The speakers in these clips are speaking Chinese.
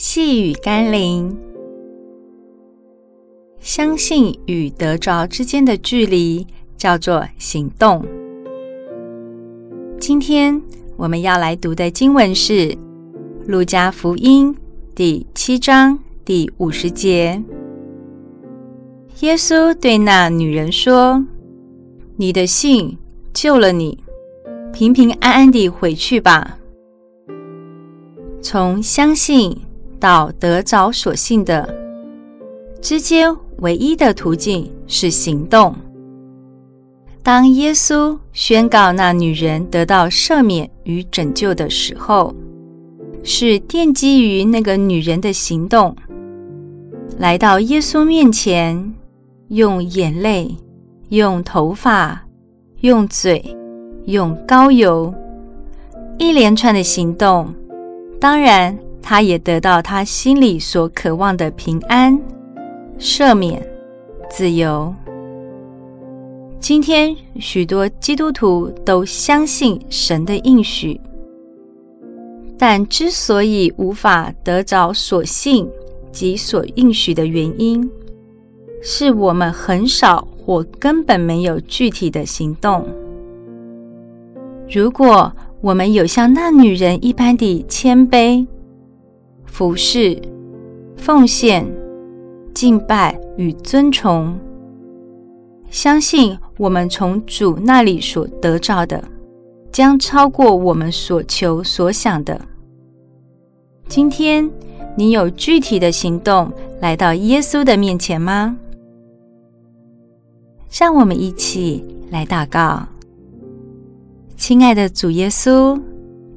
细雨甘霖，相信与得着之间的距离叫做行动。今天我们要来读的经文是《路加福音》第七章第五十节。耶稣对那女人说：“你的信救了你，平平安安地回去吧。”从相信到得着所信的之间，唯一的途径是行动。当耶稣宣告那女人得到赦免与拯救的时候，是奠基于那个女人的行动，来到耶稣面前，用眼泪、用头发、用嘴、用膏油，一连串的行动。当然，他也得到他心里所渴望的平安、赦免、自由。今天，许多基督徒都相信神的应许，但之所以无法得着所信及所应许的原因，是我们很少或根本没有具体的行动。如果我们有像那女人一般的谦卑、服侍、奉献、敬拜与尊崇，相信我们从主那里所得到的，将超过我们所求所想的。今天，你有具体的行动来到耶稣的面前吗？让我们一起来祷告。亲爱的主耶稣，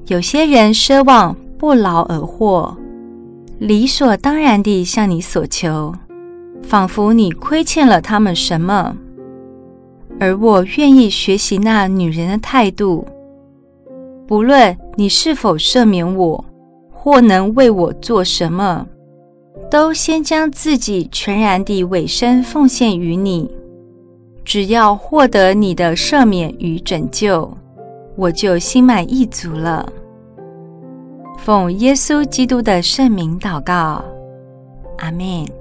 有些人奢望不劳而获，理所当然地向你所求，仿佛你亏欠了他们什么。而我愿意学习那女人的态度，不论你是否赦免我，或能为我做什么，都先将自己全然地委身奉献于你，只要获得你的赦免与拯救。我就心满意足了。奉耶稣基督的圣名祷告，阿门。